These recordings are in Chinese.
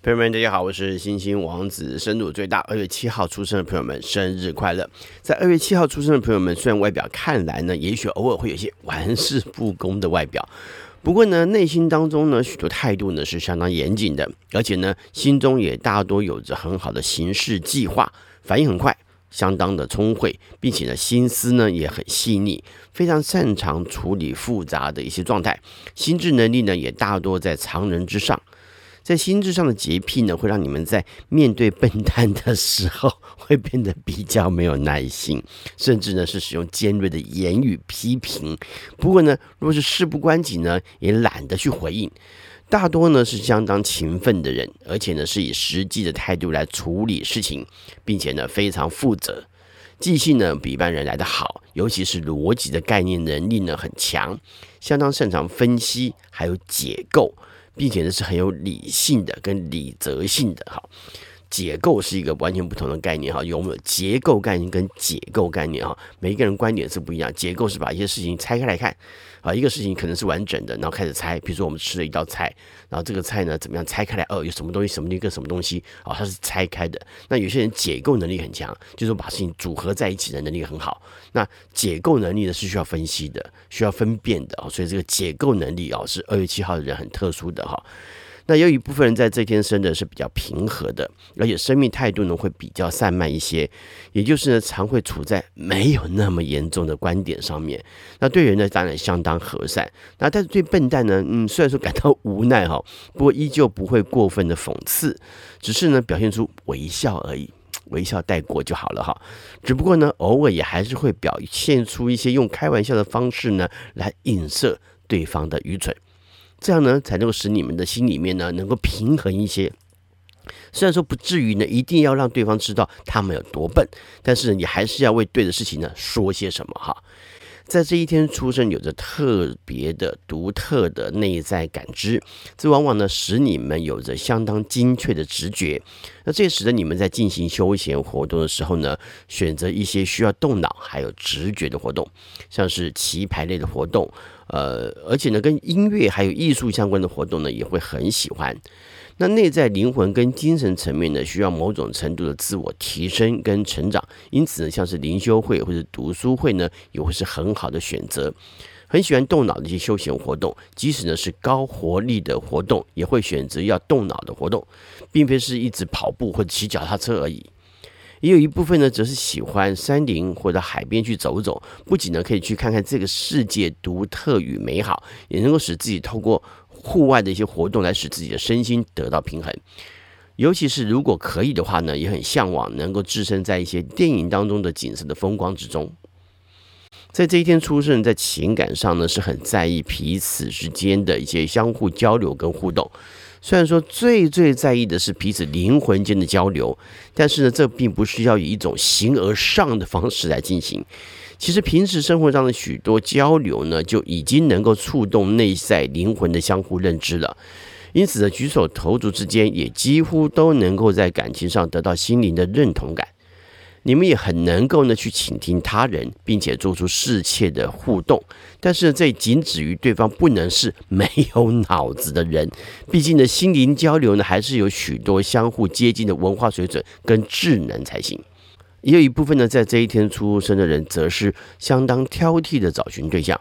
朋友们，大家好，我是星星王子。生度最大，二月七号出生的朋友们，生日快乐！在二月七号出生的朋友们，虽然外表看来呢，也许偶尔会有些玩世不恭的外表，不过呢，内心当中呢，许多态度呢是相当严谨的，而且呢，心中也大多有着很好的行事计划，反应很快，相当的聪慧，并且呢，心思呢也很细腻，非常擅长处理复杂的一些状态，心智能力呢也大多在常人之上。在心智上的洁癖呢，会让你们在面对笨蛋的时候，会变得比较没有耐心，甚至呢是使用尖锐的言语批评。不过呢，若是事不关己呢，也懒得去回应。大多呢是相当勤奋的人，而且呢是以实际的态度来处理事情，并且呢非常负责。记性呢比一般人来得好，尤其是逻辑的概念能力呢很强，相当擅长分析，还有解构。并且呢是很有理性的跟理则性的哈，解构是一个完全不同的概念哈，有没有结构概念跟解构概念哈？每一个人观点是不一样，结构是把一些事情拆开来看。啊，一个事情可能是完整的，然后开始猜。比如说我们吃了一道菜，然后这个菜呢怎么样拆开来？哦，有什么东西，什么东西跟什么东西？哦，它是拆开的。那有些人解构能力很强，就是把事情组合在一起的能力很好。那解构能力呢是需要分析的，需要分辨的啊。所以这个解构能力啊是二月七号的人很特殊的哈。那有一部分人在这天生的是比较平和的，而且生命态度呢会比较散漫一些，也就是呢常会处在没有那么严重的观点上面。那对人呢当然相当和善，那但是对笨蛋呢，嗯，虽然说感到无奈哈，不过依旧不会过分的讽刺，只是呢表现出微笑而已，微笑带过就好了哈。只不过呢偶尔也还是会表现出一些用开玩笑的方式呢来影射对方的愚蠢。这样呢，才能够使你们的心里面呢，能够平衡一些。虽然说不至于呢，一定要让对方知道他们有多笨，但是，你还是要为对的事情呢说些什么哈。在这一天出生，有着特别的、独特的内在感知，这往往呢使你们有着相当精确的直觉。那这也使得你们在进行休闲活动的时候呢，选择一些需要动脑还有直觉的活动，像是棋牌类的活动，呃，而且呢跟音乐还有艺术相关的活动呢，也会很喜欢。那内在灵魂跟精神层面呢，需要某种程度的自我提升跟成长，因此呢，像是灵修会或者读书会呢，也会是很好的选择。很喜欢动脑的一些休闲活动，即使呢是高活力的活动，也会选择要动脑的活动，并非是一直跑步或者骑脚踏车而已。也有一部分呢，则是喜欢山林或者海边去走走，不仅呢可以去看看这个世界独特与美好，也能够使自己透过。户外的一些活动来使自己的身心得到平衡，尤其是如果可以的话呢，也很向往能够置身在一些电影当中的景色的风光之中。在这一天出生，在情感上呢是很在意彼此之间的一些相互交流跟互动。虽然说最最在意的是彼此灵魂间的交流，但是呢，这并不是要以一种形而上的方式来进行。其实平时生活上的许多交流呢，就已经能够触动内在灵魂的相互认知了。因此呢，举手投足之间也几乎都能够在感情上得到心灵的认同感。你们也很能够呢去倾听他人，并且做出适切的互动。但是，这仅止于对方不能是没有脑子的人。毕竟呢，心灵交流呢，还是有许多相互接近的文化水准跟智能才行。也有一部分呢，在这一天出生的人，则是相当挑剔的找寻对象。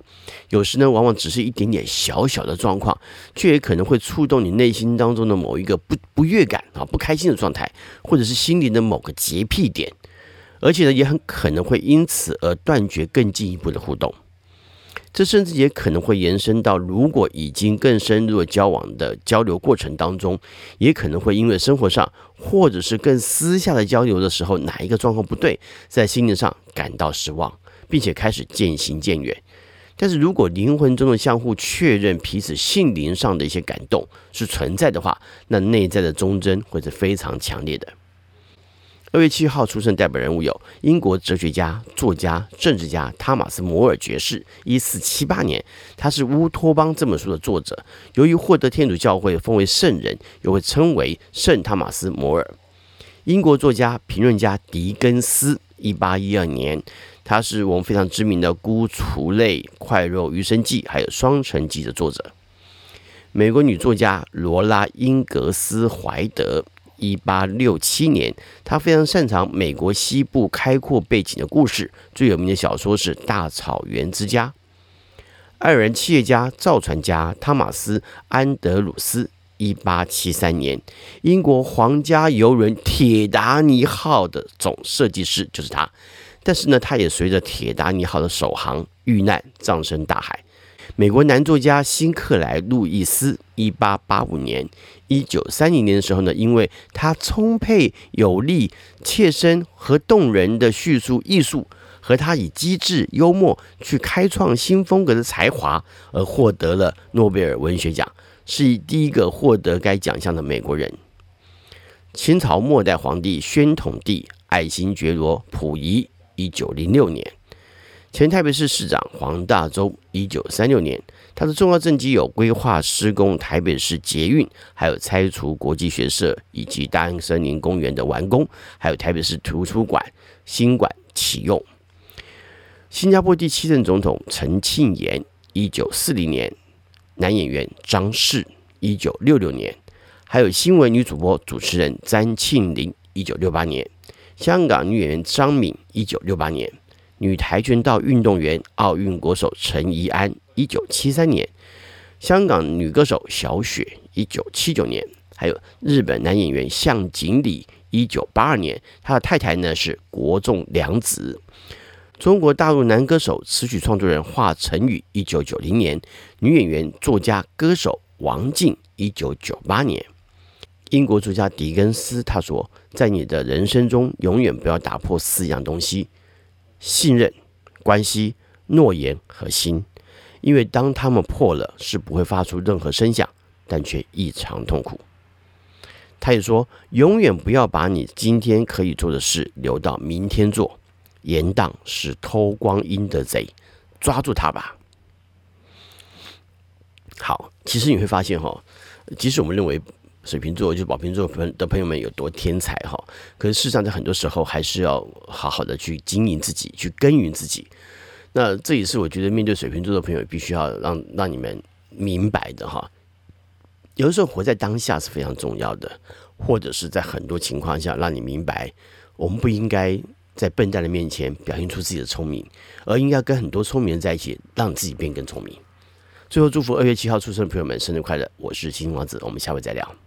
有时呢，往往只是一点点小小的状况，却也可能会触动你内心当中的某一个不不悦感啊、不开心的状态，或者是心灵的某个洁癖点。而且呢，也很可能会因此而断绝更进一步的互动。这甚至也可能会延伸到，如果已经更深入的交往的交流过程当中，也可能会因为生活上或者是更私下的交流的时候，哪一个状况不对，在心灵上感到失望，并且开始渐行渐远。但是如果灵魂中的相互确认彼此性灵上的一些感动是存在的话，那内在的忠贞会是非常强烈的。二月七号出生代表人物有英国哲学家、作家、政治家汤马斯·摩尔爵士。一四七八年，他是《乌托邦》这本书的作者。由于获得天主教会封为圣人，又被称为圣汤马斯·摩尔。英国作家、评论家狄更斯。一八一二年，他是我们非常知名的《孤雏泪》《快肉余生记》还有《双城记》的作者。美国女作家罗拉英格斯怀德，一八六七年，他非常擅长美国西部开阔背景的故事，最有名的小说是《大草原之家》。爱尔兰企业家、造船家汤马斯·安德鲁斯，一八七三年，英国皇家游轮“铁达尼号”的总设计师就是他。但是呢，他也随着“铁达尼号”的首航遇难，葬身大海。美国男作家辛克莱·路易斯，一八八五年、一九三零年的时候呢，因为他充沛有力、切身和动人的叙述艺术，和他以机智幽默去开创新风格的才华，而获得了诺贝尔文学奖，是以第一个获得该奖项的美国人。清朝末代皇帝宣统帝爱新觉罗溥仪，一九零六年。前台北市市长黄大洲，一九三六年，他的重要政绩有规划施工台北市捷运，还有拆除国际学社以及大安森林公园的完工，还有台北市图书馆新馆启用。新加坡第七任总统陈庆炎，一九四零年，男演员张氏，一九六六年，还有新闻女主播主持人詹庆龄，一九六八年，香港女演员张敏，一九六八年。女跆拳道运动员、奥运国手陈怡安，一九七三年；香港女歌手小雪，一九七九年；还有日本男演员向井理，一九八二年。他的太太呢是国仲凉子。中国大陆男歌手、词曲创作人华晨宇，一九九零年；女演员、作家、歌手王静，一九九八年。英国作家狄更斯他说：“在你的人生中，永远不要打破四样东西。”信任、关系、诺言和心，因为当他们破了，是不会发出任何声响，但却异常痛苦。他也说，永远不要把你今天可以做的事留到明天做。延宕是偷光阴的贼，抓住他吧。好，其实你会发现哈，即使我们认为。水瓶座就是宝瓶座的朋友们有多天才哈，可是事实上在很多时候还是要好好的去经营自己，去耕耘自己。那这也是我觉得面对水瓶座的朋友必须要让让你们明白的哈。有的时候活在当下是非常重要的，或者是在很多情况下让你明白，我们不应该在笨蛋的面前表现出自己的聪明，而应该跟很多聪明人在一起，让自己变更聪明。最后祝福二月七号出生的朋友们生日快乐！我是星星王子，我们下回再聊。